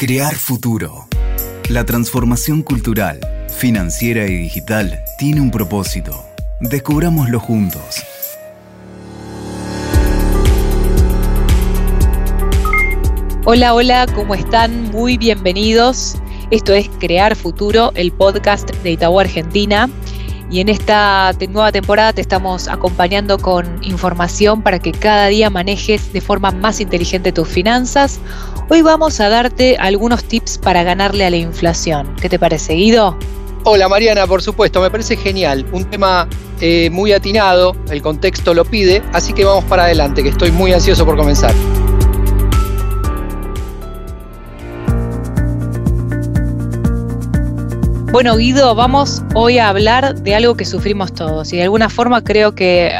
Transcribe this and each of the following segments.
Crear futuro. La transformación cultural, financiera y digital tiene un propósito. Descubrámoslo juntos. Hola, hola, ¿cómo están? Muy bienvenidos. Esto es Crear Futuro, el podcast de Itaú Argentina. Y en esta nueva temporada te estamos acompañando con información para que cada día manejes de forma más inteligente tus finanzas. Hoy vamos a darte algunos tips para ganarle a la inflación. ¿Qué te parece, Guido? Hola Mariana, por supuesto, me parece genial. Un tema eh, muy atinado, el contexto lo pide, así que vamos para adelante, que estoy muy ansioso por comenzar. Bueno, Guido, vamos hoy a hablar de algo que sufrimos todos y de alguna forma creo que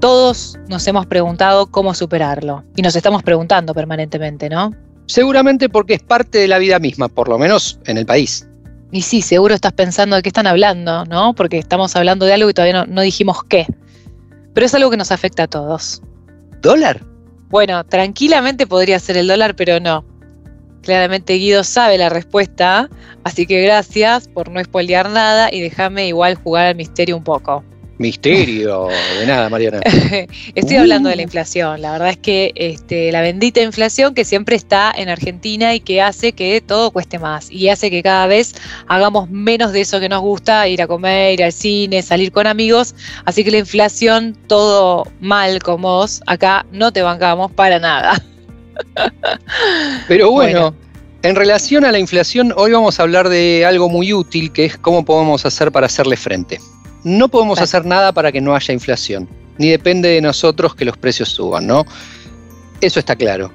todos nos hemos preguntado cómo superarlo y nos estamos preguntando permanentemente, ¿no? Seguramente porque es parte de la vida misma, por lo menos en el país. Y sí, seguro estás pensando de qué están hablando, ¿no? Porque estamos hablando de algo y todavía no, no dijimos qué. Pero es algo que nos afecta a todos. ¿Dólar? Bueno, tranquilamente podría ser el dólar, pero no. Claramente Guido sabe la respuesta, así que gracias por no spoilear nada y déjame igual jugar al misterio un poco. Misterio, de nada, Mariana. Estoy hablando de la uh. inflación. La verdad es que este, la bendita inflación que siempre está en Argentina y que hace que todo cueste más y hace que cada vez hagamos menos de eso que nos gusta, ir a comer, ir al cine, salir con amigos. Así que la inflación, todo mal con vos, acá no te bancamos para nada. Pero bueno, en relación a la inflación, hoy vamos a hablar de algo muy útil, que es cómo podemos hacer para hacerle frente. No podemos hacer nada para que no haya inflación, ni depende de nosotros que los precios suban, ¿no? Eso está claro.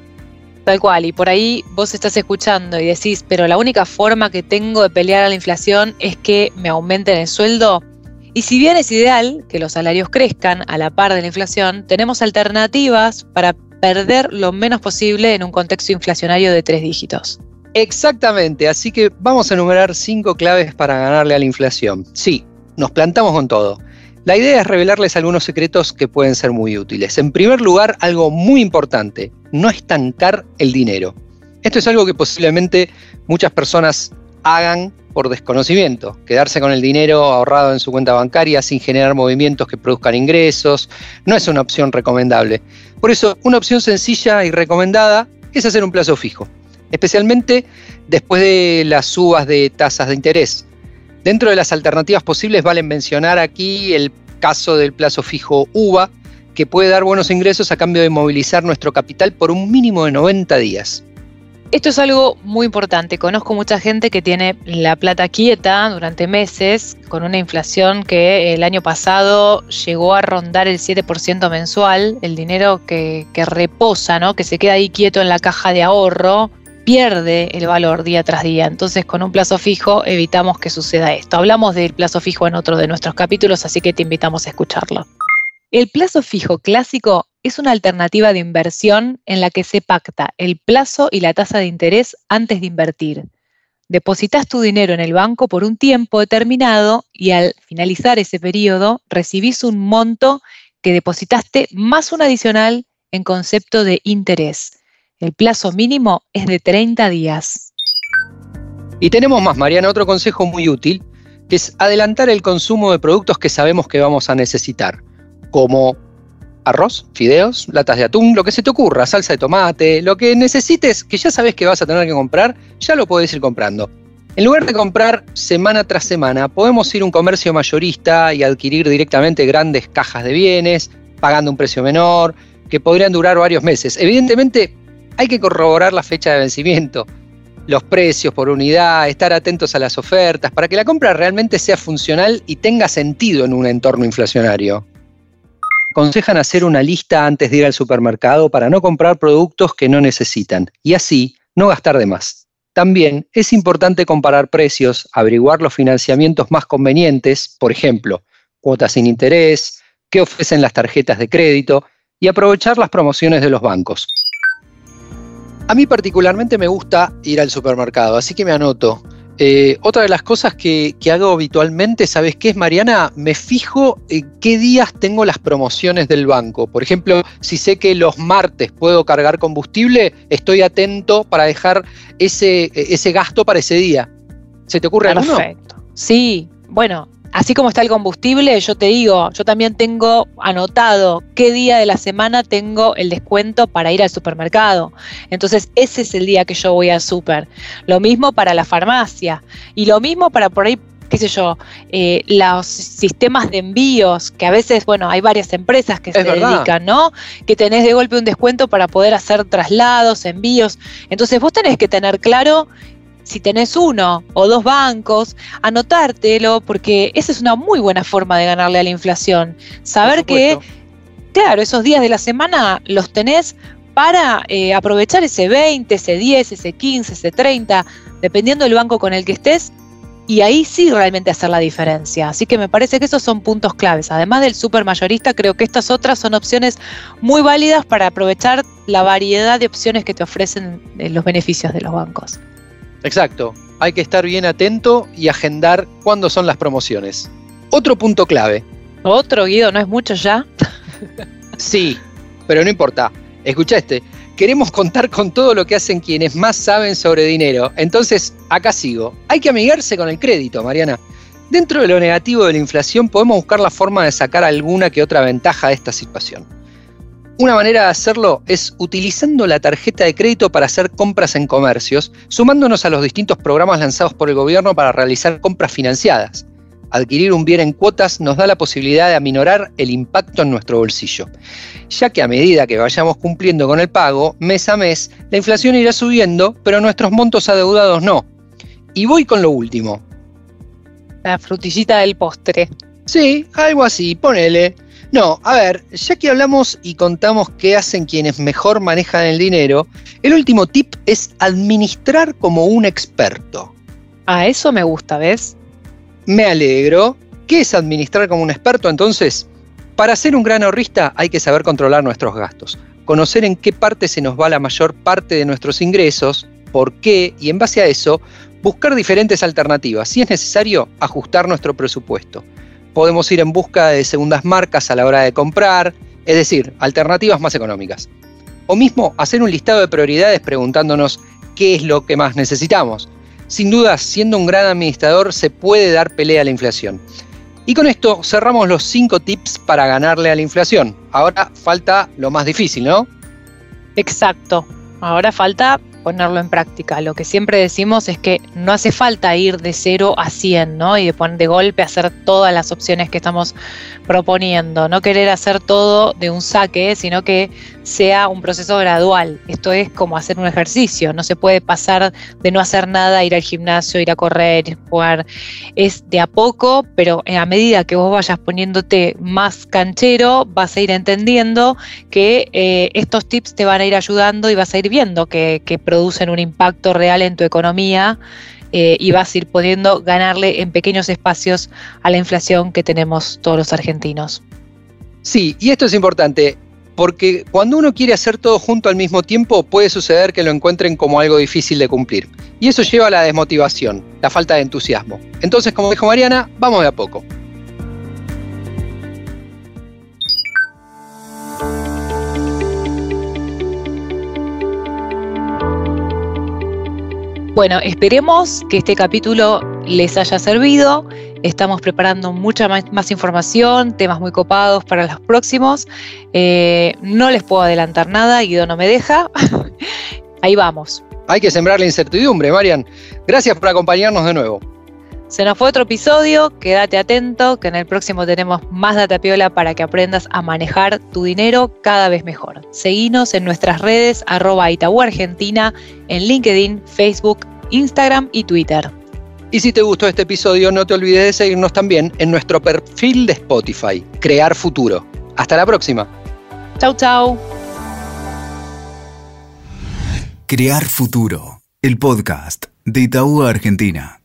Tal cual, y por ahí vos estás escuchando y decís, pero la única forma que tengo de pelear a la inflación es que me aumenten el sueldo. Y si bien es ideal que los salarios crezcan a la par de la inflación, tenemos alternativas para perder lo menos posible en un contexto inflacionario de tres dígitos. Exactamente, así que vamos a enumerar cinco claves para ganarle a la inflación. Sí, nos plantamos con todo. La idea es revelarles algunos secretos que pueden ser muy útiles. En primer lugar, algo muy importante, no estancar el dinero. Esto es algo que posiblemente muchas personas hagan por desconocimiento, quedarse con el dinero ahorrado en su cuenta bancaria sin generar movimientos que produzcan ingresos, no es una opción recomendable. Por eso, una opción sencilla y recomendada es hacer un plazo fijo, especialmente después de las subas de tasas de interés. Dentro de las alternativas posibles valen mencionar aquí el caso del plazo fijo UVA, que puede dar buenos ingresos a cambio de movilizar nuestro capital por un mínimo de 90 días. Esto es algo muy importante. Conozco mucha gente que tiene la plata quieta durante meses, con una inflación que el año pasado llegó a rondar el 7% mensual. El dinero que, reposa, ¿no? que se queda ahí quieto en la caja de ahorro, pierde el valor día tras día. Entonces, con un plazo fijo evitamos que suceda esto. Hablamos del plazo fijo en otro de nuestros capítulos, así que te invitamos a escucharlo. El plazo fijo clásico es una alternativa de inversión en la que se pacta el plazo y la tasa de interés antes de invertir. Depositas tu dinero en el banco por un tiempo determinado y al finalizar ese periodo recibís un monto que depositaste más un adicional en concepto de interés. El plazo mínimo es de 30 días. Y tenemos más, Mariana, otro consejo muy útil, que es adelantar el consumo de productos que sabemos que vamos a necesitar como arroz, fideos, latas de atún, lo que se te ocurra, salsa de tomate, lo que necesites, que ya sabes que vas a tener que comprar, ya lo puedes ir comprando. En lugar de comprar semana tras semana, podemos ir a un comercio mayorista y adquirir directamente grandes cajas de bienes, pagando un precio menor, que podrían durar varios meses. Evidentemente, hay que corroborar la fecha de vencimiento, los precios por unidad, estar atentos a las ofertas, para que la compra realmente sea funcional y tenga sentido en un entorno inflacionario aconsejan hacer una lista antes de ir al supermercado para no comprar productos que no necesitan y así no gastar de más. También es importante comparar precios, averiguar los financiamientos más convenientes, por ejemplo, cuotas sin interés, qué ofrecen las tarjetas de crédito y aprovechar las promociones de los bancos. A mí particularmente me gusta ir al supermercado, así que me anoto Eh, otra de las cosas que, hago habitualmente, ¿sabes qué es, Mariana? Me fijo en qué días tengo las promociones del banco. Por ejemplo, si sé que los martes puedo cargar combustible, estoy atento para dejar ese, ese gasto para ese día. ¿Se te ocurre Perfecto. Perfecto. Sí, bueno, así como está el combustible, yo te digo, yo también tengo anotado qué día de la semana tengo el descuento para ir al supermercado. Entonces, ese es el día que yo voy al super. Lo mismo para la farmacia y lo mismo para por ahí qué sé yo, eh, los sistemas de envíos, que a veces, bueno, hay varias empresas que se dedican, ¿no? Que tenés de golpe un descuento para poder hacer traslados, envíos. Entonces vos tenés que tener claro si tenés uno o dos bancos, anotártelo, porque esa es una muy buena forma de ganarle a la inflación. Saber que, claro, esos días de la semana los tenés para eh, aprovechar ese 20, ese 10, ese 15, ese 30, dependiendo del banco con el que estés, y ahí sí realmente hacer la diferencia. Así que me parece que esos son puntos claves. Además del super mayorista, creo que estas otras son opciones muy válidas para aprovechar la variedad de opciones que te ofrecen eh, los beneficios de los bancos. Exacto, hay que estar bien atento y agendar cuándo son las promociones. Otro punto clave. Otro, Guido, ¿no es mucho ya? sí, pero no importa. Escucha este. Queremos contar con todo lo que hacen quienes más saben sobre dinero. Entonces, acá sigo. Hay que amigarse con el crédito, Mariana. Dentro de lo negativo de la inflación podemos buscar la forma de sacar alguna que otra ventaja de esta situación. Una manera de hacerlo es utilizando la tarjeta de crédito para hacer compras en comercios, sumándonos a los distintos programas lanzados por el gobierno para realizar compras financiadas. Adquirir un bien en cuotas nos da la posibilidad de aminorar el impacto en nuestro bolsillo, ya que a medida que vayamos cumpliendo con el pago, mes a mes, la inflación irá subiendo, pero nuestros montos adeudados no. Y voy con lo último. La frutillita del postre. Sí, algo así, ponele. No, a ver, ya que hablamos y contamos qué hacen quienes mejor manejan el dinero, el último tip es administrar como un experto. A eso me gusta, ¿ves? Me alegro. ¿Qué es administrar como un experto entonces? Para ser un gran ahorrista hay que saber controlar nuestros gastos, conocer en qué parte se nos va la mayor parte de nuestros ingresos, por qué y en base a eso buscar diferentes alternativas. Si es necesario, ajustar nuestro presupuesto podemos ir en busca de segundas marcas a la hora de comprar, es decir, alternativas más económicas. O mismo hacer un listado de prioridades preguntándonos qué es lo que más necesitamos. Sin duda, siendo un gran administrador se puede dar pelea a la inflación. Y con esto cerramos los 5 tips para ganarle a la inflación. Ahora falta lo más difícil, ¿no? Exacto. Ahora falta ponerlo en práctica. Lo que siempre decimos es que no hace falta ir de 0 a 100, ¿no? Y de poner de golpe hacer todas las opciones que estamos proponiendo. No querer hacer todo de un saque, sino que sea un proceso gradual. Esto es como hacer un ejercicio. No se puede pasar de no hacer nada, ir al gimnasio, ir a correr, jugar. Es de a poco, pero a medida que vos vayas poniéndote más canchero, vas a ir entendiendo que eh, estos tips te van a ir ayudando y vas a ir viendo que, producen un impacto real en tu economía eh, y vas a ir pudiendo ganarle en pequeños espacios a la inflación que tenemos todos los argentinos. Sí, y esto es importante, porque cuando uno quiere hacer todo junto al mismo tiempo puede suceder que lo encuentren como algo difícil de cumplir. Y eso lleva a la desmotivación, la falta de entusiasmo. Entonces, como dijo Mariana, vamos de a poco. Bueno, esperemos que este capítulo les haya servido. Estamos preparando mucha más, información, temas muy copados para los próximos. Eh, no les puedo adelantar nada, Guido no me deja. Ahí vamos. Hay que sembrar la incertidumbre, Marian. Gracias por acompañarnos de nuevo. Se nos fue otro episodio, quédate atento que en el próximo tenemos más Datapiola para que aprendas a manejar tu dinero cada vez mejor. Seguinos en nuestras redes arroba Itaú Argentina en LinkedIn, Facebook, Instagram y Twitter. Y si te gustó este episodio, no te olvides de seguirnos también en nuestro perfil de Spotify, Crear Futuro. Hasta la próxima. Chau, chau. Crear Futuro, el podcast de Itaú Argentina.